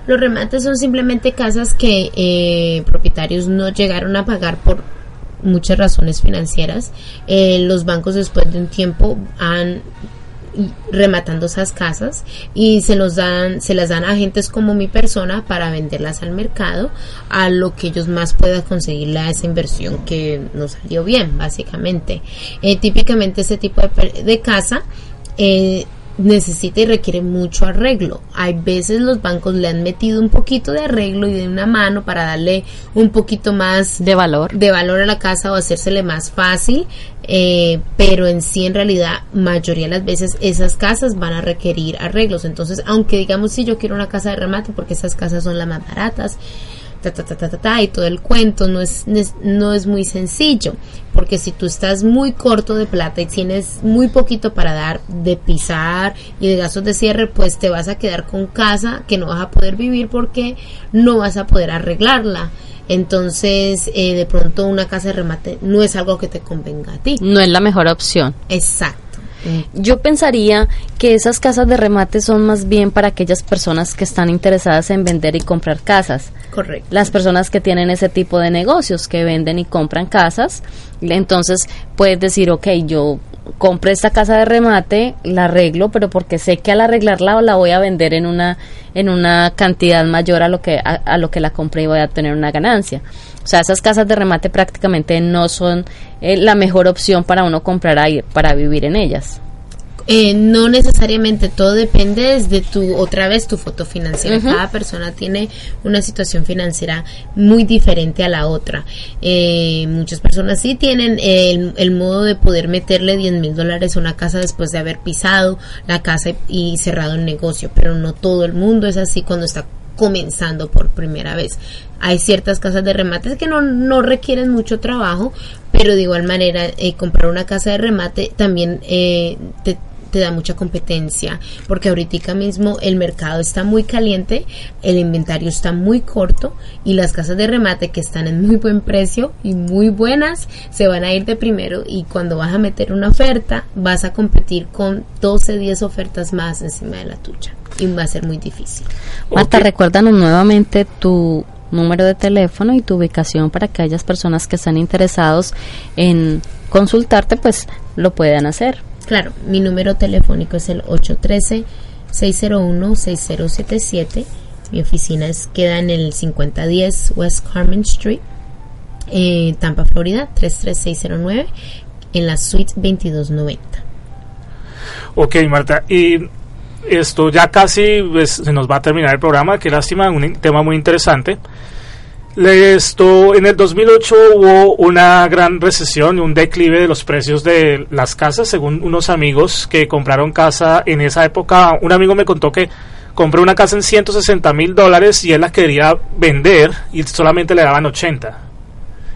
Los remates son simplemente casas que eh, propietarios no llegaron a pagar por muchas razones financieras. Eh, los bancos después de un tiempo han rematando esas casas y se los dan se las dan a agentes como mi persona para venderlas al mercado a lo que ellos más puedan conseguirle a esa inversión que nos salió bien básicamente Eh, típicamente ese tipo de, de casa eh, necesita y requiere mucho arreglo. Hay veces los bancos le han metido un poquito de arreglo y de una mano para darle un poquito más de valor. de valor a la casa o hacérsele más fácil, eh, pero en sí en realidad mayoría de las veces esas casas van a requerir arreglos. Entonces, aunque digamos si yo quiero una casa de remate porque esas casas son las más baratas, ta, ta, ta, ta, ta, ta, y todo el cuento no es, no es muy sencillo, porque si tú estás muy corto de plata y tienes muy poquito para dar de pisar y de gastos de cierre, pues te vas a quedar con casa que no vas a poder vivir porque no vas a poder arreglarla. Entonces, eh, de pronto una casa de remate no es algo que te convenga a ti. No es la mejor opción. Exacto. Yo pensaría que esas casas de remate son más bien para aquellas personas que están interesadas en vender y comprar casas. Correcto. Las personas que tienen ese tipo de negocios, que venden y compran casas, entonces puedes decir, ok, yo compré esta casa de remate, la arreglo, pero porque sé que al arreglarla la voy a vender en una en una cantidad mayor a lo que a, lo que la compré y voy a tener una ganancia. O sea, esas casas de remate prácticamente no son eh, la mejor opción para uno comprar ahí para vivir en ellas. Eh, no necesariamente todo depende desde tu otra vez tu foto financiera. Cada persona tiene una situación financiera muy diferente a la otra. Eh, muchas personas sí tienen el, el modo de poder meterle 10 mil dólares a una casa después de haber pisado la casa y, y cerrado el negocio pero no todo el mundo es así cuando está comenzando por primera vez. Hay ciertas casas de remates que no, no requieren mucho trabajo, pero de igual manera eh, comprar una casa de remate también eh, te, te da mucha competencia, porque ahorita mismo el mercado está muy caliente, el inventario está muy corto y las casas de remate que están en muy buen precio y muy buenas se van a ir de primero y cuando vas a meter una oferta vas a competir con 12, 10 ofertas más encima de la tuya y va a ser muy difícil. Marta, recuérdanos nuevamente tu número de teléfono y tu ubicación para que aquellas personas que están interesados en consultarte, pues lo puedan hacer. Claro, mi número telefónico es el 813-601-6077. Mi oficina es, queda en el 5010 West Carmen Street, eh, Tampa, Florida, 33609, en la suite 2290. Ok, Marta, y esto ya casi pues, se nos va a terminar el programa, qué lástima, un tema muy interesante. Esto, en el 2008 hubo una gran recesión, un declive de los precios de las casas, según unos amigos que compraron casa en esa época. Un amigo me contó que compró una casa en 160 mil dólares y él la quería vender y solamente le daban 80.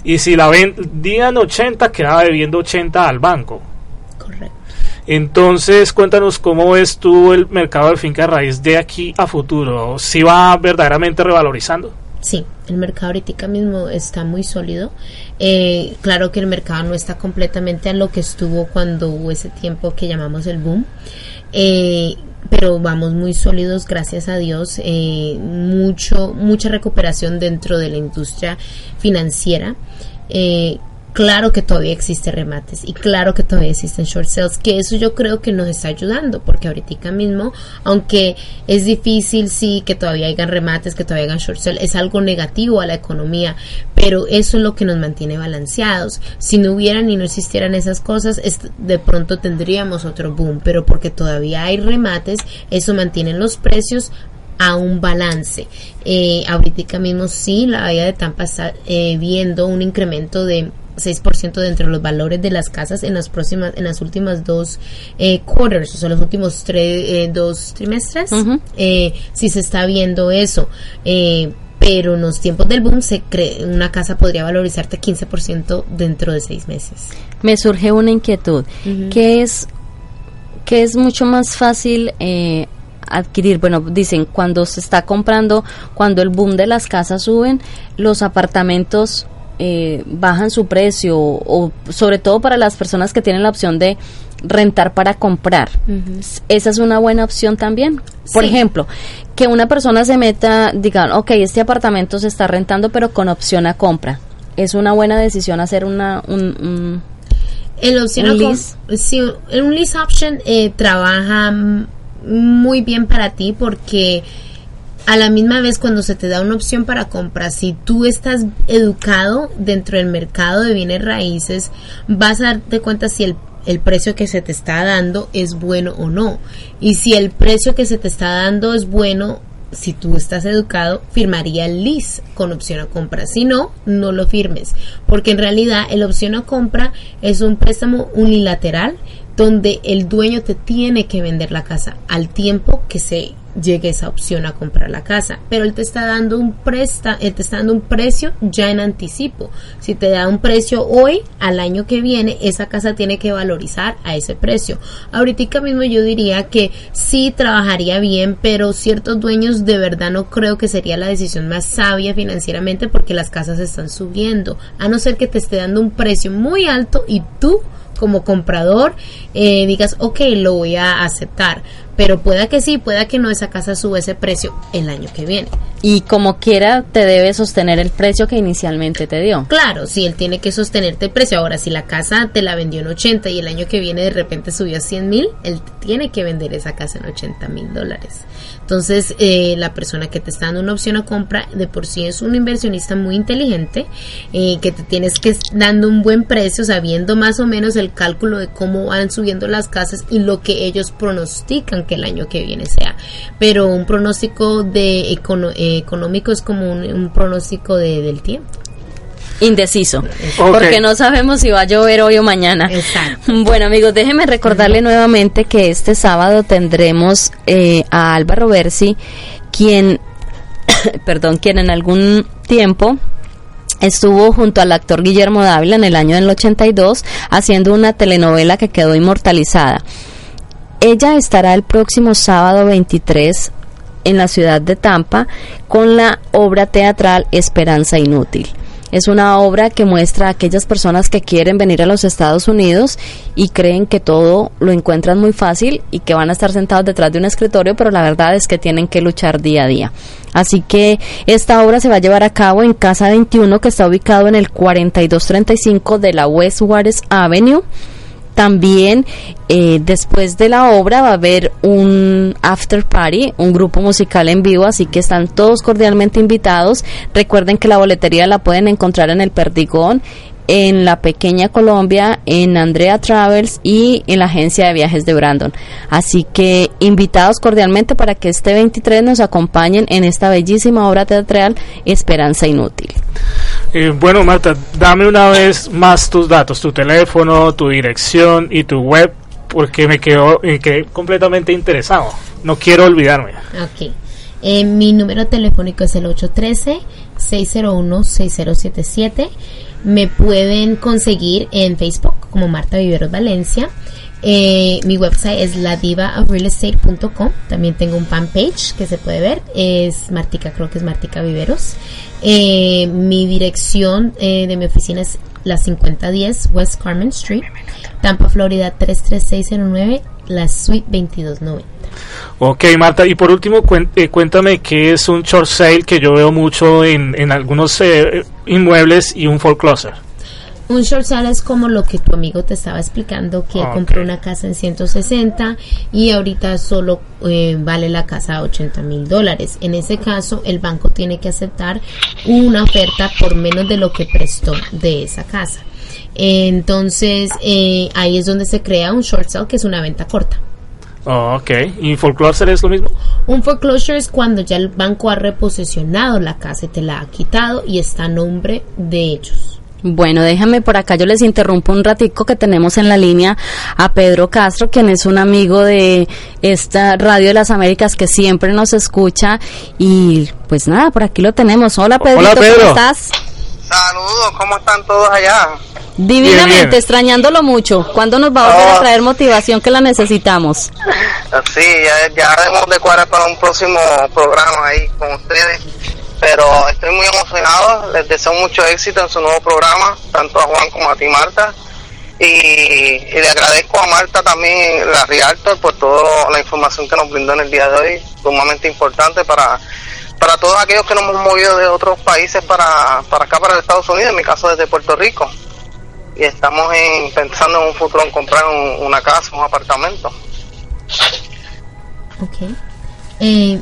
Y si la vendían 80, quedaba debiendo 80 al banco. Correcto. Entonces, cuéntanos cómo ves tú el mercado de finca raíz de aquí a futuro. ¿Si va verdaderamente revalorizando? Sí, el mercado ahorita mismo está muy sólido. Eh, claro que el mercado no está completamente a lo que estuvo cuando hubo ese tiempo que llamamos el boom. Eh, pero vamos muy sólidos, gracias a Dios. Eh, mucho, mucha recuperación dentro de la industria financiera. Eh, claro que todavía existe remates y claro que todavía existen short sales, que eso yo creo que nos está ayudando, porque ahorita mismo, aunque es difícil, sí, que todavía hayan remates, que todavía hayan short sales, es algo negativo a la economía, pero eso es lo que nos mantiene balanceados. Si no hubieran y no existieran esas cosas, es- de pronto tendríamos otro boom, pero porque todavía hay remates, eso mantiene los precios a un balance. Eh, ahorita mismo sí, la bahía de Tampa está eh, viendo un incremento de 6% dentro de los valores de las casas en las próximas, en las últimas dos eh, quarters, o sea, los últimos tres, eh, dos trimestres, eh, sí se está viendo eso. Eh, pero en los tiempos del boom se cree una casa podría valorizarte 15% dentro de seis meses. Me surge una inquietud. ¿Qué es, qué es mucho más fácil adquirir? Bueno, dicen, cuando se está comprando, cuando el boom de las casas suben, los apartamentos eh, bajan su precio, o sobre todo para las personas que tienen la opción de rentar para comprar. Esa es una buena opción también. Por Sí. ejemplo, que una persona se meta, digan, ok, este apartamento se está rentando, pero con opción a compra. Es una buena decisión hacer una, un, un- El opción Un lease. sí, un lease option eh, trabaja muy bien para ti porque a la misma vez cuando se te da una opción para compra, si tú estás educado dentro del mercado de bienes raíces, vas a darte cuenta si el el precio que se te está dando es bueno o no. Y si el precio que se te está dando es bueno, si tú estás educado, firmaría el lease con opción a compra. Si no, no lo firmes. Porque en realidad el opción a compra es un préstamo unilateral donde el dueño te tiene que vender la casa al tiempo que se llegue esa opción a comprar la casa, pero él te está dando un presta, él te está dando un precio ya en anticipo. Si te da un precio hoy, al año que viene, esa casa tiene que valorizar a ese precio. Ahorita mismo yo diría que sí trabajaría bien, pero ciertos dueños de verdad no creo que sería la decisión más sabia financieramente porque las casas están subiendo, a no ser que te esté dando un precio muy alto y tú como comprador eh, digas, ok, lo voy a aceptar. Pero pueda que sí, pueda que no, esa casa sube ese precio el año que viene. Y como quiera te debe sostener el precio que inicialmente te dio. Claro, si él tiene que sostenerte el precio. Ahora, si la casa te la vendió en 80 y el año que viene de repente subió a 100 mil, él tiene que vender esa casa en 80 mil dólares. Entonces, eh, la persona que te está dando una opción a compra de por sí es un inversionista muy inteligente, eh, que te tienes que dando un buen precio, sabiendo más o menos el cálculo de cómo van subiendo las casas y lo que ellos pronostican que el año que viene sea. Pero un pronóstico de econo- eh, económico es como un, un pronóstico de, del tiempo. Indeciso. Porque no sabemos si va a llover hoy o mañana. Exacto. Bueno amigos, déjenme recordarle nuevamente que este sábado tendremos eh, a Álvaro Bersi, quien, perdón, quien en algún tiempo estuvo junto al actor Guillermo Dávila en el año del 82 haciendo una telenovela que quedó inmortalizada. Ella estará el próximo sábado 23 en la ciudad de Tampa con la obra teatral Esperanza Inútil. Es una obra que muestra a aquellas personas que quieren venir a los Estados Unidos y creen que todo lo encuentran muy fácil y que van a estar sentados detrás de un escritorio, pero la verdad es que tienen que luchar día a día. Así que esta obra se va a llevar a cabo en Casa 21, que está ubicado en el 4235 de la West Juárez Avenue. También eh, después de la obra va a haber un after party, un grupo musical en vivo, así que están todos cordialmente invitados. Recuerden que la boletería la pueden encontrar en el Perdigón, en la Pequeña Colombia, en Andrea Travels y en la agencia de viajes de Brandon. Así que invitados cordialmente para que este 23 nos acompañen en esta bellísima obra teatral Esperanza Inútil. Eh, bueno, Marta, dame una vez más tus datos, tu teléfono, tu dirección y tu web, porque me quedo, me quedé completamente interesado. No quiero olvidarme. Ok. Eh, mi número telefónico es el 813-601-6077. Me pueden conseguir en Facebook como Marta Viveros Valencia. Eh, mi website es ladivaofrealestate.com. También tengo un fanpage que se puede ver. Es Martica, creo que es Martica Viveros. Eh, mi dirección eh, de mi oficina es la 5010 West Carmen Street, Tampa, Florida 33609, la suite 2290. Ok, Marta, y por último, eh, cuéntame qué es un short sale que yo veo mucho en, en algunos eh, inmuebles y un foreclosure. Un short sale es como lo que tu amigo te estaba explicando, que compró una casa en 160 y ahorita solo eh, vale la casa a 80 mil dólares. En ese caso, el banco tiene que aceptar una oferta por menos de lo que prestó de esa casa. Entonces, eh, ahí es donde se crea un short sale, que es una venta corta. Oh, ok, ¿y foreclosure es lo mismo? Un foreclosure es cuando ya el banco ha reposesionado la casa y te la ha quitado y está a nombre de ellos. Bueno, déjame por acá, yo les interrumpo un ratico que tenemos en la línea a Pedro Castro, quien es un amigo de esta Radio de las Américas que siempre nos escucha y pues nada, por aquí lo tenemos. Hola Pedrito, Pedro. ¿cómo estás? Saludos, ¿cómo están todos allá? Divinamente, Bien, bien. extrañándolo mucho. ¿Cuándo nos va a volver a Oh. traer motivación que la necesitamos? Sí, ya, ya debemos de cuadrar para un próximo programa ahí con ustedes. Pero estoy muy emocionado, les deseo mucho éxito en su nuevo programa, tanto a Juan como a ti, Marta. Y, le agradezco a Marta también, la Rialto, por toda la información que nos brindó en el día de hoy, sumamente importante para, para todos aquellos que nos hemos movido de otros países para, para acá, para Estados Unidos, en mi caso desde Puerto Rico. Y estamos en, pensando en un futuro en comprar un- una casa, un apartamento. Ok. Eh,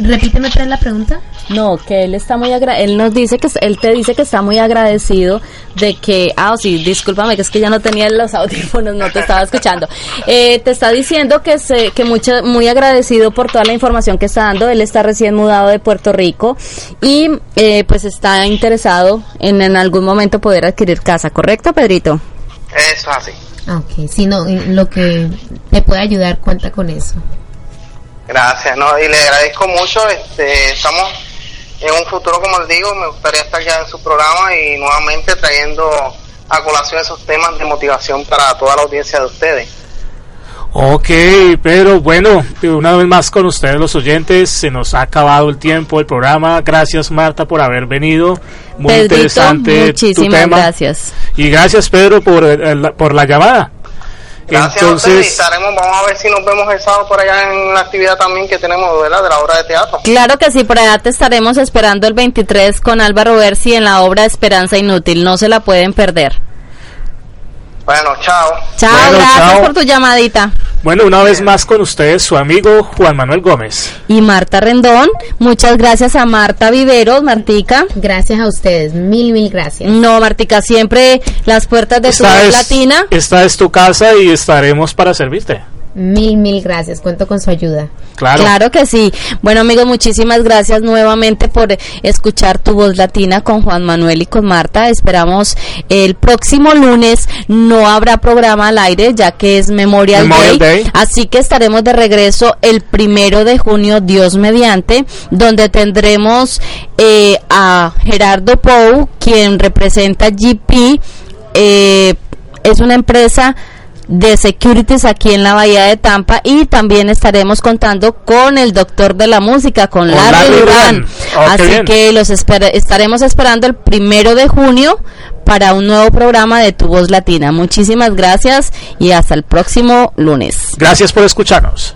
repíteme la pregunta. No, que él está muy agra él nos dice que él te dice que está muy agradecido de que ah sí, discúlpame que es que ya no tenía los audífonos, no te estaba escuchando. Eh, te está diciendo que se que mucho muy agradecido por toda la información que está dando. Él está recién mudado de Puerto Rico y eh, pues está interesado en en algún momento poder adquirir casa, ¿correcto, Pedrito? Eso es así. Ah, Ok, si no, lo que te puede ayudar, cuenta con eso. Gracias, ¿no? Y le agradezco mucho. Este, estamos en un futuro, como les digo, me gustaría estar ya en su programa y nuevamente trayendo a colación esos temas de motivación para toda la audiencia de ustedes. Ok, pero bueno, una vez más con ustedes los oyentes, se nos ha acabado el tiempo del programa. Gracias Marta por haber venido. Muy Pedrito, interesante tu muchísimas tema. gracias. Y gracias Pedro por, eh, por la llamada. Gracias a Entonces, estaremos, vamos a ver si nos vemos el sábado por allá en la actividad también que tenemos, ¿verdad? De la obra de teatro. Claro que sí, por allá te estaremos esperando el 23 con Álvaro Bersi en la obra Esperanza Inútil. No se la pueden perder. Bueno, chao. Chao, Bueno, gracias chao. por tu llamadita. bueno, una vez más con ustedes su amigo Juan Manuel Gómez. Y Marta Rendón, muchas gracias a Marta Viveros, Martica. Gracias a ustedes, mil, mil gracias. No, Martica, siempre las puertas de tu Esta voz es, latina. esta es tu casa y estaremos para servirte. Mil, mil gracias. Cuento con su ayuda. Claro. que sí. Bueno, amigos, muchísimas gracias nuevamente por escuchar tu voz latina con Juan Manuel y con Marta. Esperamos el próximo lunes. No habrá programa al aire ya que es Memorial, Memorial Day, Day. Así que estaremos de regreso el primero de junio, Dios mediante, donde tendremos eh, a Gerardo Pou, quien representa GP. Eh, es una empresa de securities aquí en la Bahía de Tampa y también estaremos contando con el doctor de la música, con Larry Larry Durán. Oh, qué Así que los estaremos esperando el primero de junio para un nuevo programa de Tu Voz Latina. Muchísimas gracias y hasta el próximo lunes. Gracias por escucharnos.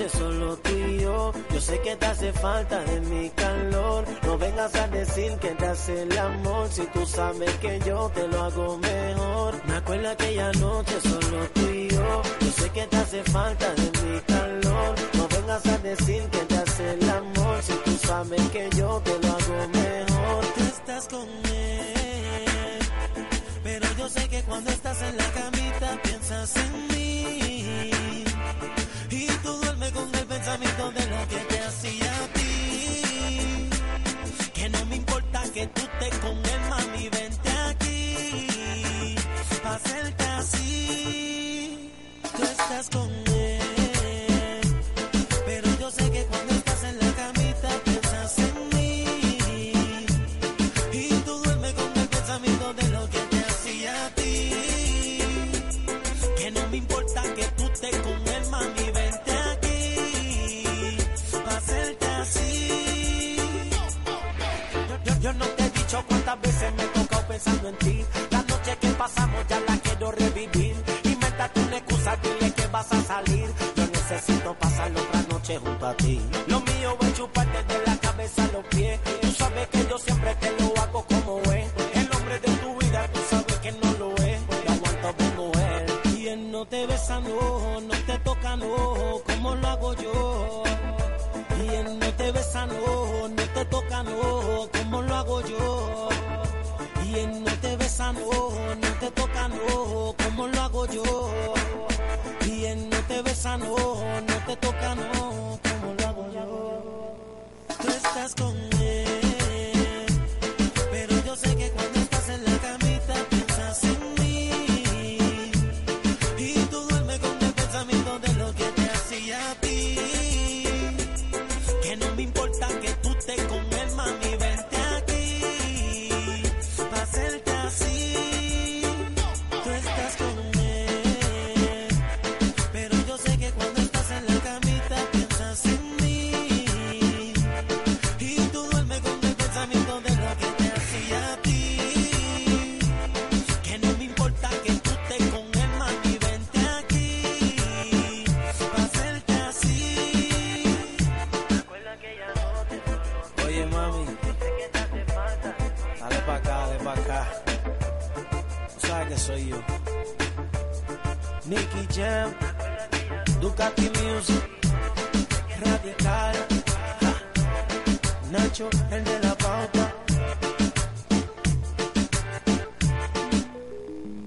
noche solo tú y yo. Yo sé que te hace falta de mi calor. No vengas a decir que te hace el amor. Si tú sabes que yo te lo hago mejor. Me acuerdo aquella noche solo tú y yo. Yo sé que te hace falta de mi calor. No vengas a decir que te hace el amor. Si tú sabes que yo te lo hago mejor. Tú estás con él. Pero yo sé que cuando estás en la camita piensas en mí. Y tú duermes con el pensamiento de lo que te hacía a ti. Que no me importa que tú te con él, mami, vente aquí. Pa' hacerte así. Tú estás con él.